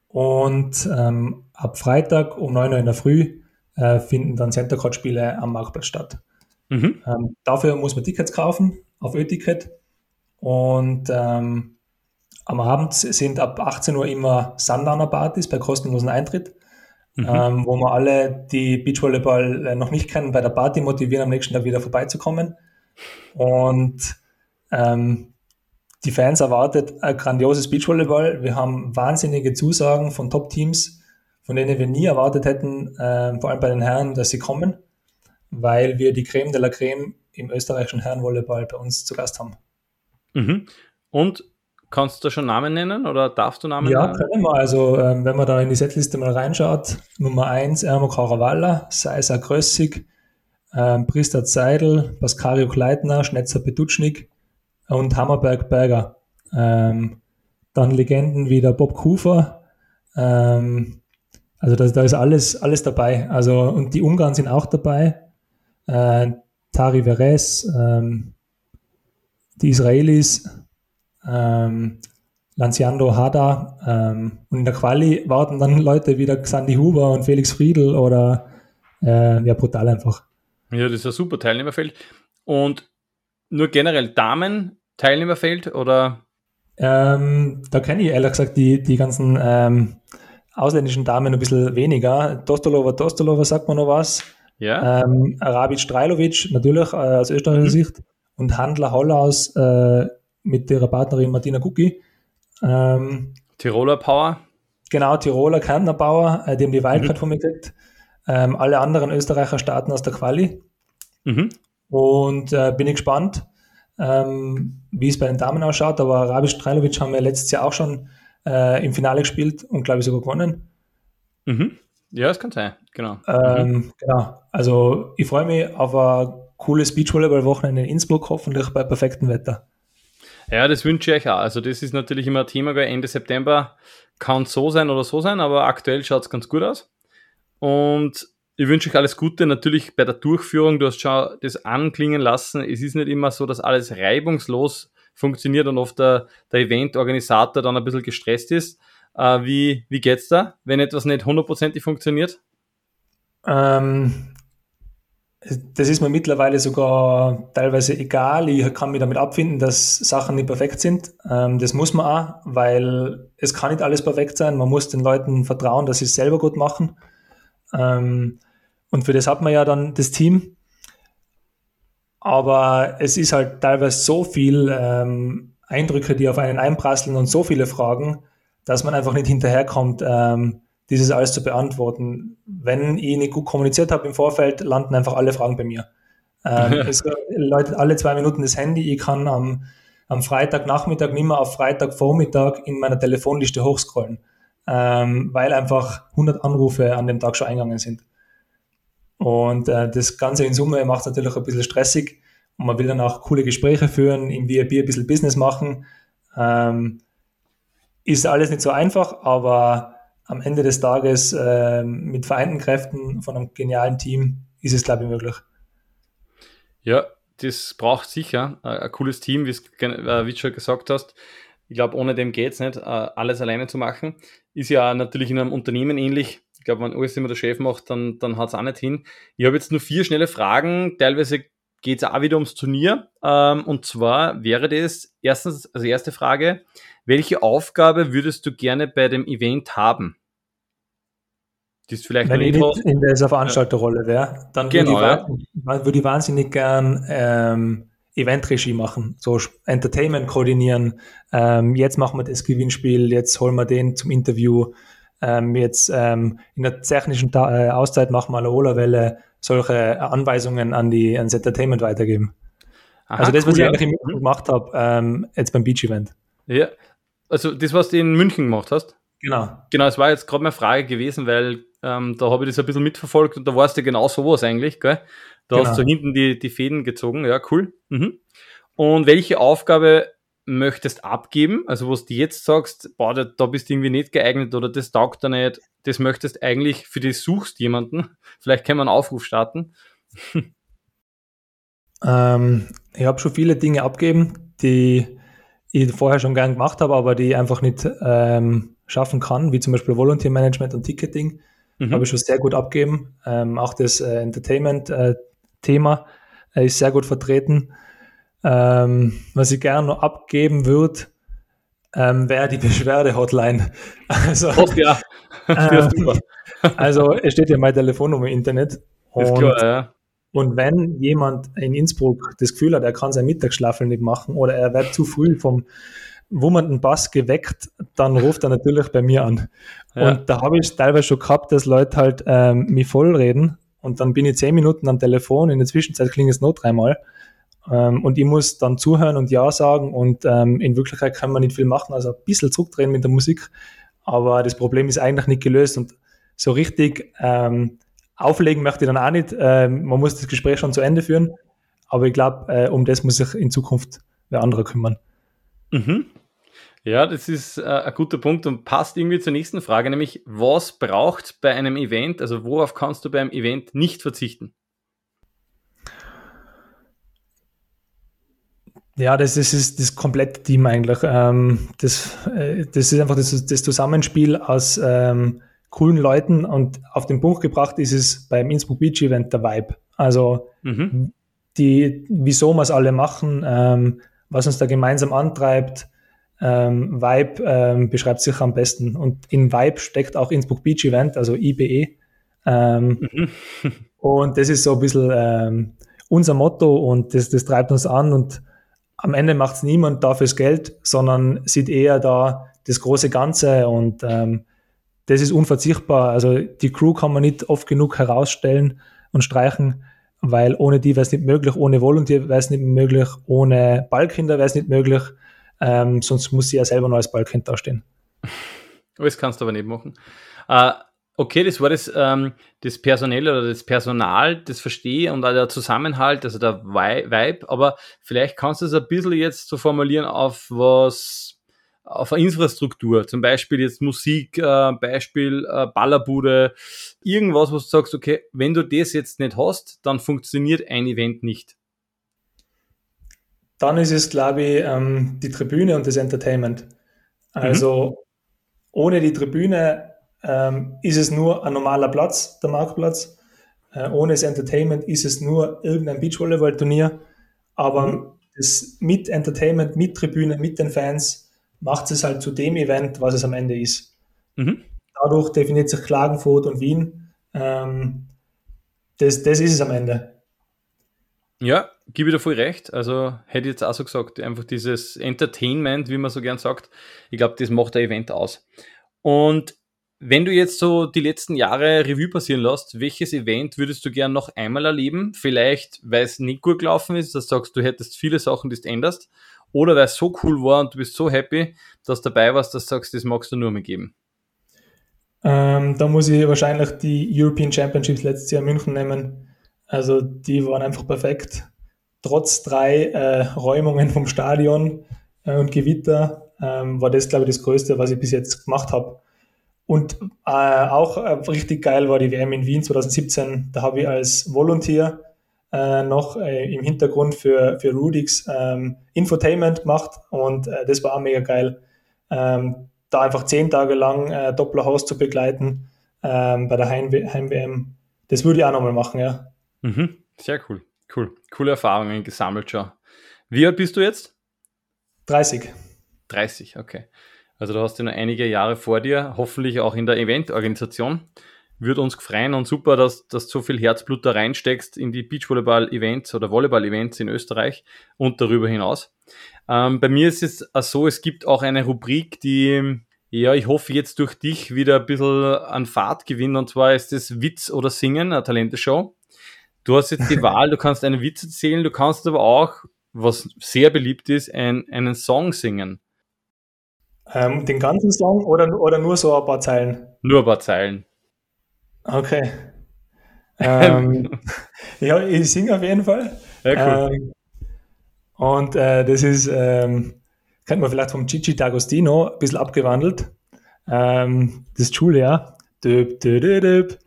Und ähm, ab Freitag um 9 Uhr in der Früh äh, finden dann Center Court Spiele am Marktplatz statt. Mhm. Ähm, dafür muss man Tickets kaufen auf Ö-Ticket. Und ähm, am Abend sind ab 18 Uhr immer Sundowner Partys bei kostenlosen Eintritt, mhm. ähm, wo wir alle, die Beachvolleyball äh, noch nicht kennen, bei der Party motivieren, am nächsten Tag wieder vorbeizukommen. Und ähm, die Fans erwartet ein grandioses Beachvolleyball. Wir haben wahnsinnige Zusagen von Top-Teams, von denen wir nie erwartet hätten, äh, vor allem bei den Herren, dass sie kommen, weil wir die Creme de la Creme im österreichischen Herrenvolleyball bei uns zu Gast haben. Mhm. Und kannst du schon Namen nennen oder darfst du Namen ja, nennen? Ja, können wir. Also, ähm, wenn man da in die Setliste mal reinschaut, Nummer 1 Ermo Caravalla, Seisa Grössig, ähm, Priester Zeidel, Pascario Kleitner, Schnetzer Petutschnik und Hammerberg Berger. Ähm, dann Legenden wie der Bob Kufer. Ähm, also da, da ist alles, alles dabei. Also, und die Ungarn sind auch dabei. Äh, Tari Veres, ähm, die Israelis, ähm, Lanciando Hada ähm, und in der Quali warten dann Leute wie der Xandi Huber und Felix Friedl oder äh, ja, brutal einfach. Ja, das ist ein super Teilnehmerfeld. Und nur generell Damen Teilnehmerfeld oder? Ähm, da kenne ich ehrlich gesagt die, die ganzen ähm, ausländischen Damen ein bisschen weniger. Dostolova, Dostolova sagt man noch was. Ja. Ähm, Arabic Strajlovic, natürlich äh, aus österreichischer mhm. Sicht. Und Handler Hollaus äh, mit ihrer Partnerin Martina Gucki. Ähm, Tiroler Power. Genau, Tiroler Kärntner Power, äh, die haben die Wildcard mhm. von mir gekriegt. Ähm, alle anderen Österreicher starten aus der Quali. Mhm. Und äh, bin ich gespannt, ähm, wie es bei den Damen ausschaut. Aber Rabic Trailovic haben wir letztes Jahr auch schon äh, im Finale gespielt und glaube ich sogar gewonnen. Mhm. Ja, das kann sein, genau. Ähm, mhm. Genau. Also ich freue mich auf ein cooles Beachvolleyball-Wochenende in Innsbruck, hoffentlich bei perfektem Wetter. Ja, das wünsche ich euch auch. Also das ist natürlich immer ein Thema, weil Ende September kann so sein oder so sein, aber aktuell schaut es ganz gut aus. Und ich wünsche euch alles Gute. Natürlich bei der Durchführung, du hast schon das anklingen lassen. Es ist nicht immer so, dass alles reibungslos funktioniert und oft der, der Eventorganisator dann ein bisschen gestresst ist. Äh, wie, wie geht's da, wenn etwas nicht hundertprozentig funktioniert? Ähm, das ist mir mittlerweile sogar teilweise egal. Ich kann mich damit abfinden, dass Sachen nicht perfekt sind. Ähm, das muss man auch, weil es kann nicht alles perfekt sein. Man muss den Leuten vertrauen, dass sie es selber gut machen. Ähm, und für das hat man ja dann das Team. Aber es ist halt teilweise so viel ähm, Eindrücke, die auf einen einprasseln und so viele Fragen, dass man einfach nicht hinterherkommt, ähm, dieses alles zu beantworten. Wenn ich nicht gut kommuniziert habe im Vorfeld, landen einfach alle Fragen bei mir. Ähm, es läutet alle zwei Minuten das Handy. Ich kann am, am Freitagnachmittag nicht mehr auf Freitagvormittag in meiner Telefonliste hochscrollen ähm, weil einfach 100 Anrufe an dem Tag schon eingegangen sind. Und äh, das Ganze in Summe macht es natürlich ein bisschen stressig und man will dann auch coole Gespräche führen, im VIP ein bisschen Business machen. Ähm, ist alles nicht so einfach, aber am Ende des Tages äh, mit vereinten Kräften von einem genialen Team ist es, glaube ich, möglich. Ja, das braucht sicher ein cooles Team, äh, wie du schon gesagt hast. Ich glaube, ohne dem geht es nicht, äh, alles alleine zu machen. Ist ja natürlich in einem Unternehmen ähnlich. Ich glaube, wenn alles immer der Chef macht, dann, dann hat es auch nicht hin. Ich habe jetzt nur vier schnelle Fragen. Teilweise geht es auch wieder ums Turnier. Ähm, und zwar wäre das erstens, also erste Frage, welche Aufgabe würdest du gerne bei dem Event haben? Die ist vielleicht Wenn ich nicht in dieser Veranstalterrolle wäre, dann genau, würde, ich, ja. würde ich wahnsinnig gern ähm, Eventregie machen, so Entertainment koordinieren. Ähm, jetzt machen wir das Gewinnspiel, jetzt holen wir den zum Interview. Ähm, jetzt ähm, in der technischen Ta äh, Auszeit machen wir eine Ola-Welle solche Anweisungen an die ans Entertainment weitergeben. Aha, also das, cool, was ich eigentlich ja. gemacht habe, ähm, jetzt beim Beach-Event. Ja, also das, was du in München gemacht hast? Genau. Genau, es war jetzt gerade meine Frage gewesen, weil ähm, da habe ich das ein bisschen mitverfolgt und da warst du genau sowas eigentlich, gell? Da genau. hast du hinten die, die Fäden gezogen, ja, cool. Mhm. Und welche Aufgabe möchtest abgeben? Also, was du jetzt sagst, boah, da, da bist du irgendwie nicht geeignet oder das taugt da nicht, das möchtest eigentlich, für das suchst jemanden. Vielleicht können wir einen Aufruf starten. ähm, ich habe schon viele Dinge abgeben, die ich vorher schon gern gemacht habe, aber die ich einfach nicht ähm, schaffen kann, wie zum Beispiel Volunteer Management und Ticketing. Mhm. Habe ich schon sehr gut abgeben. Ähm, auch das äh, Entertainment-Thema äh, ist sehr gut vertreten. Ähm, was ich gerne noch abgeben würde, ähm, wäre die Beschwerde-Hotline. Also, oh, ja. ähm, also es steht ja meine Telefonnummer im Internet. Und, klar, ja. und wenn jemand in Innsbruck das Gefühl hat, er kann sein Mittagsschlafel nicht machen oder er wird zu früh vom wummernden Bass geweckt, dann ruft er natürlich bei mir an. Ja. Und da habe ich teilweise schon gehabt, dass Leute halt ähm, mich vollreden und dann bin ich zehn Minuten am Telefon, in der Zwischenzeit klingt es noch dreimal ähm, und ich muss dann zuhören und Ja sagen und ähm, in Wirklichkeit kann man nicht viel machen, also ein bisschen zurückdrehen mit der Musik, aber das Problem ist eigentlich nicht gelöst und so richtig ähm, auflegen möchte ich dann auch nicht. Ähm, man muss das Gespräch schon zu Ende führen, aber ich glaube, äh, um das muss sich in Zukunft wer andere kümmern. Mhm. Ja, das ist äh, ein guter Punkt und passt irgendwie zur nächsten Frage, nämlich was braucht bei einem Event, also worauf kannst du beim Event nicht verzichten? Ja, das, das ist das komplette Team eigentlich. Ähm, das, äh, das ist einfach das, das Zusammenspiel aus ähm, coolen Leuten und auf den Punkt gebracht ist es beim Innsbruck Beach Event der Vibe. Also mhm. die, wieso wir es alle machen, ähm, was uns da gemeinsam antreibt, ähm, Vibe ähm, beschreibt sich am besten. Und in Vibe steckt auch Innsbruck Beach Event, also IBE. Ähm, mhm. und das ist so ein bisschen unser Motto und das, das treibt uns an. Und am Ende macht es niemand da fürs Geld, sondern sieht eher da das große Ganze und ähm, das ist unverzichtbar. Also die Crew kann man nicht oft genug herausstellen und streichen, weil ohne die wäre es nicht möglich, ohne Volunteer wäre es nicht möglich, ohne Ballkinder wäre es nicht möglich. Ähm, sonst muss sie ja selber noch als Ballkind dastehen. Das kannst du aber nicht machen. Uh, okay, das war das, ähm, das Personell oder das Personal, das verstehe und auch der Zusammenhalt, also der Vibe, aber vielleicht kannst du es ein bisschen jetzt so formulieren auf was, auf eine Infrastruktur, zum Beispiel jetzt Musik, äh, Beispiel äh, Ballerbude, irgendwas, was du sagst, okay, wenn du das jetzt nicht hast, dann funktioniert ein Event nicht. Dann ist es, glaube ich, ähm, die Tribüne und das Entertainment. Also mhm. ohne die Tribüne ähm, ist es nur ein normaler Platz, der Marktplatz. Äh, ohne das Entertainment ist es nur irgendein Beachvolleyball-Turnier. Aber mhm. das mit Entertainment, mit Tribüne, mit den Fans macht es halt zu dem Event, was es am Ende ist. Mhm. Dadurch definiert sich Klagenfurt und Wien. Ähm, das, das ist es am Ende. Ja, gebe ich dir voll recht. Also hätte ich jetzt auch so gesagt, einfach dieses Entertainment, wie man so gern sagt, ich glaube, das macht ein Event aus. Und wenn du jetzt so die letzten Jahre Revue passieren lässt, welches Event würdest du gern noch einmal erleben? Vielleicht, weil es nicht gut gelaufen ist, dass du sagst, du hättest viele Sachen, die du änderst, oder weil es so cool war und du bist so happy, dass du dabei warst, dass du sagst, das magst du nur mehr geben. Ähm, da muss ich wahrscheinlich die European Championships letztes Jahr in München nehmen. Also die waren einfach perfekt. Trotz drei äh, Räumungen vom Stadion äh, und Gewitter ähm, war das, glaube ich, das Größte, was ich bis jetzt gemacht habe. Und äh, auch äh, richtig geil war die WM in Wien 2017. Da habe ich als Volunteer äh, noch äh, im Hintergrund für, für Rudix ähm, Infotainment gemacht und äh, das war auch mega geil. Ähm, da einfach zehn Tage lang äh, Dopplerhaus zu begleiten ähm, bei der Heim-WM, das würde ich auch nochmal machen, ja. Mhm. Sehr cool, cool. Coole Erfahrungen gesammelt schon. Wie alt bist du jetzt? 30. 30, okay. Also du hast ja noch einige Jahre vor dir, hoffentlich auch in der Eventorganisation. Würde uns freuen und super, dass, dass du so viel Herzblut da reinsteckst in die Beachvolleyball-Events oder Volleyball-Events in Österreich und darüber hinaus. Ähm, bei mir ist es so, es gibt auch eine Rubrik, die, ja, ich hoffe jetzt durch dich wieder ein bisschen an Fahrt gewinnt und zwar ist es Witz oder Singen, eine Talente-Show. Du hast jetzt die Wahl, du kannst einen Witz erzählen, du kannst aber auch, was sehr beliebt ist, ein, einen Song singen. Ähm, den ganzen Song oder, oder nur so ein paar Zeilen? Nur ein paar Zeilen. Okay. Ähm, ja, ich singe auf jeden Fall. Ja, cool. Ähm, und äh, das ist, ähm, kennt man vielleicht vom Gigi D'Agostino, ein bisschen abgewandelt. Ähm, das Julia. Düb, düb,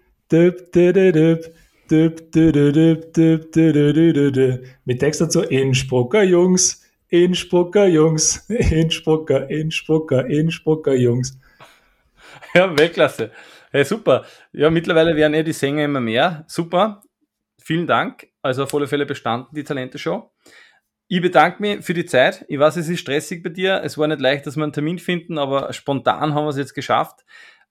mit Text dazu Innsbrucker Jungs. Innsbrucker Jungs, Innsbrucker, Innsbrucker, Innsbrucker Jungs. Ja, Weltklasse. Hey, super. Ja, mittlerweile werden ja die Sänger immer mehr. Super. Vielen Dank. Also auf alle Fälle bestanden die Talente-Show. Ich bedanke mich für die Zeit. Ich weiß, es ist stressig bei dir. Es war nicht leicht, dass wir einen Termin finden, aber spontan haben wir es jetzt geschafft.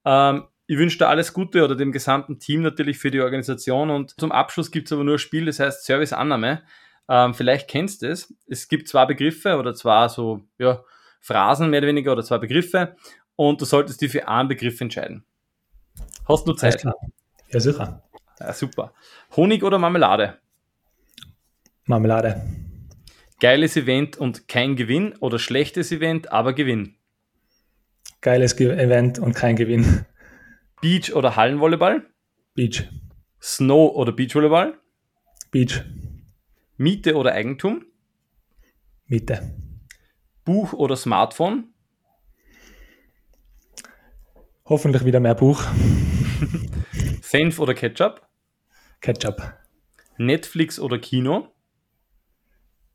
Ähm, ich wünsche dir alles Gute oder dem gesamten Team natürlich für die Organisation. Und zum Abschluss gibt es aber nur ein Spiel, das heißt Serviceannahme. Ähm, vielleicht kennst du es. Es gibt zwei Begriffe oder zwei so ja, Phrasen mehr oder weniger oder zwei Begriffe und du solltest dich für einen Begriff entscheiden. Hast du Zeit? Ja, sicher. Ja, super. Honig oder Marmelade? Marmelade. Geiles Event und kein Gewinn oder schlechtes Event, aber Gewinn? Geiles Event und kein Gewinn. Beach oder Hallenvolleyball? Beach. Snow oder Beachvolleyball? Beach. Miete oder Eigentum? Miete. Buch oder Smartphone? Hoffentlich wieder mehr Buch. Senf oder Ketchup? Ketchup. Netflix oder Kino?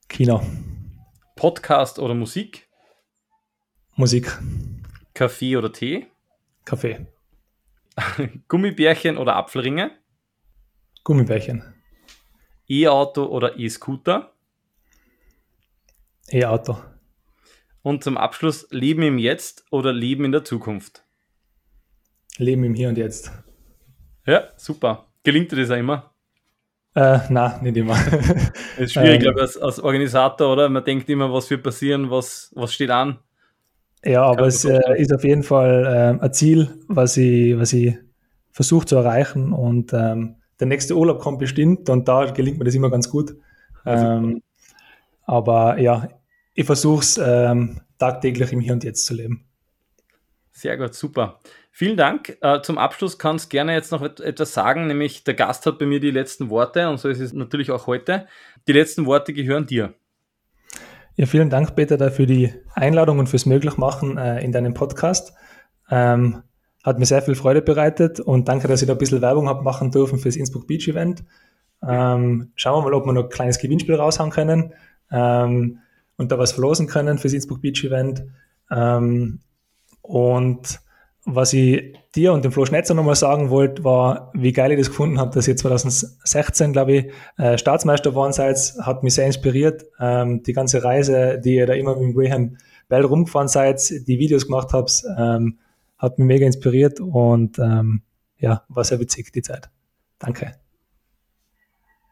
Kino. Podcast oder Musik? Musik. Kaffee oder Tee? Kaffee. Gummibärchen oder Apfelringe? Gummibärchen. E-Auto oder E-Scooter? E-Auto. Und zum Abschluss, Leben im Jetzt oder Leben in der Zukunft? Leben im Hier und Jetzt. Ja, super. Gelingt dir das auch immer? Äh, nein, nicht immer. Das ist schwierig, ähm, glaube ich, als, als, Organisator, oder? Man denkt immer, was wird passieren, was, was steht an. Ja, aber es äh, ist auf jeden Fall äh, ein Ziel, was ich, was ich versuche zu erreichen. Und ähm, der nächste Urlaub kommt bestimmt und da gelingt mir das immer ganz gut. Ähm, aber ja, ich versuche es ähm, tagtäglich im Hier und Jetzt zu leben. Sehr gut, super. Vielen Dank. Äh, zum Abschluss kannst du gerne jetzt noch etwas sagen, nämlich der Gast hat bei mir die letzten Worte und so ist es natürlich auch heute. Die letzten Worte gehören dir. Ja, vielen Dank, Peter, für die Einladung und fürs Möglichmachen äh, in deinem Podcast. Ähm, hat mir sehr viel Freude bereitet und danke, dass ich da ein bisschen Werbung habe machen dürfen fürs Innsbruck Beach Event. Ähm, schauen wir mal, ob wir noch ein kleines Gewinnspiel raushauen können ähm, und da was verlosen können fürs Innsbruck Beach Event. Ähm, und was ich dir und dem Flo Schnetzer nochmal sagen wollte, war, wie geil ich das gefunden habe, dass ihr 2016, glaube ich, äh, Staatsmeister geworden seid, hat mich sehr inspiriert. Ähm, die ganze Reise, die ihr da immer mit dem Graham Bell rumgefahren seid, die Videos gemacht habt, ähm, hat mich mega inspiriert und ähm, ja, war sehr witzig die Zeit. Danke.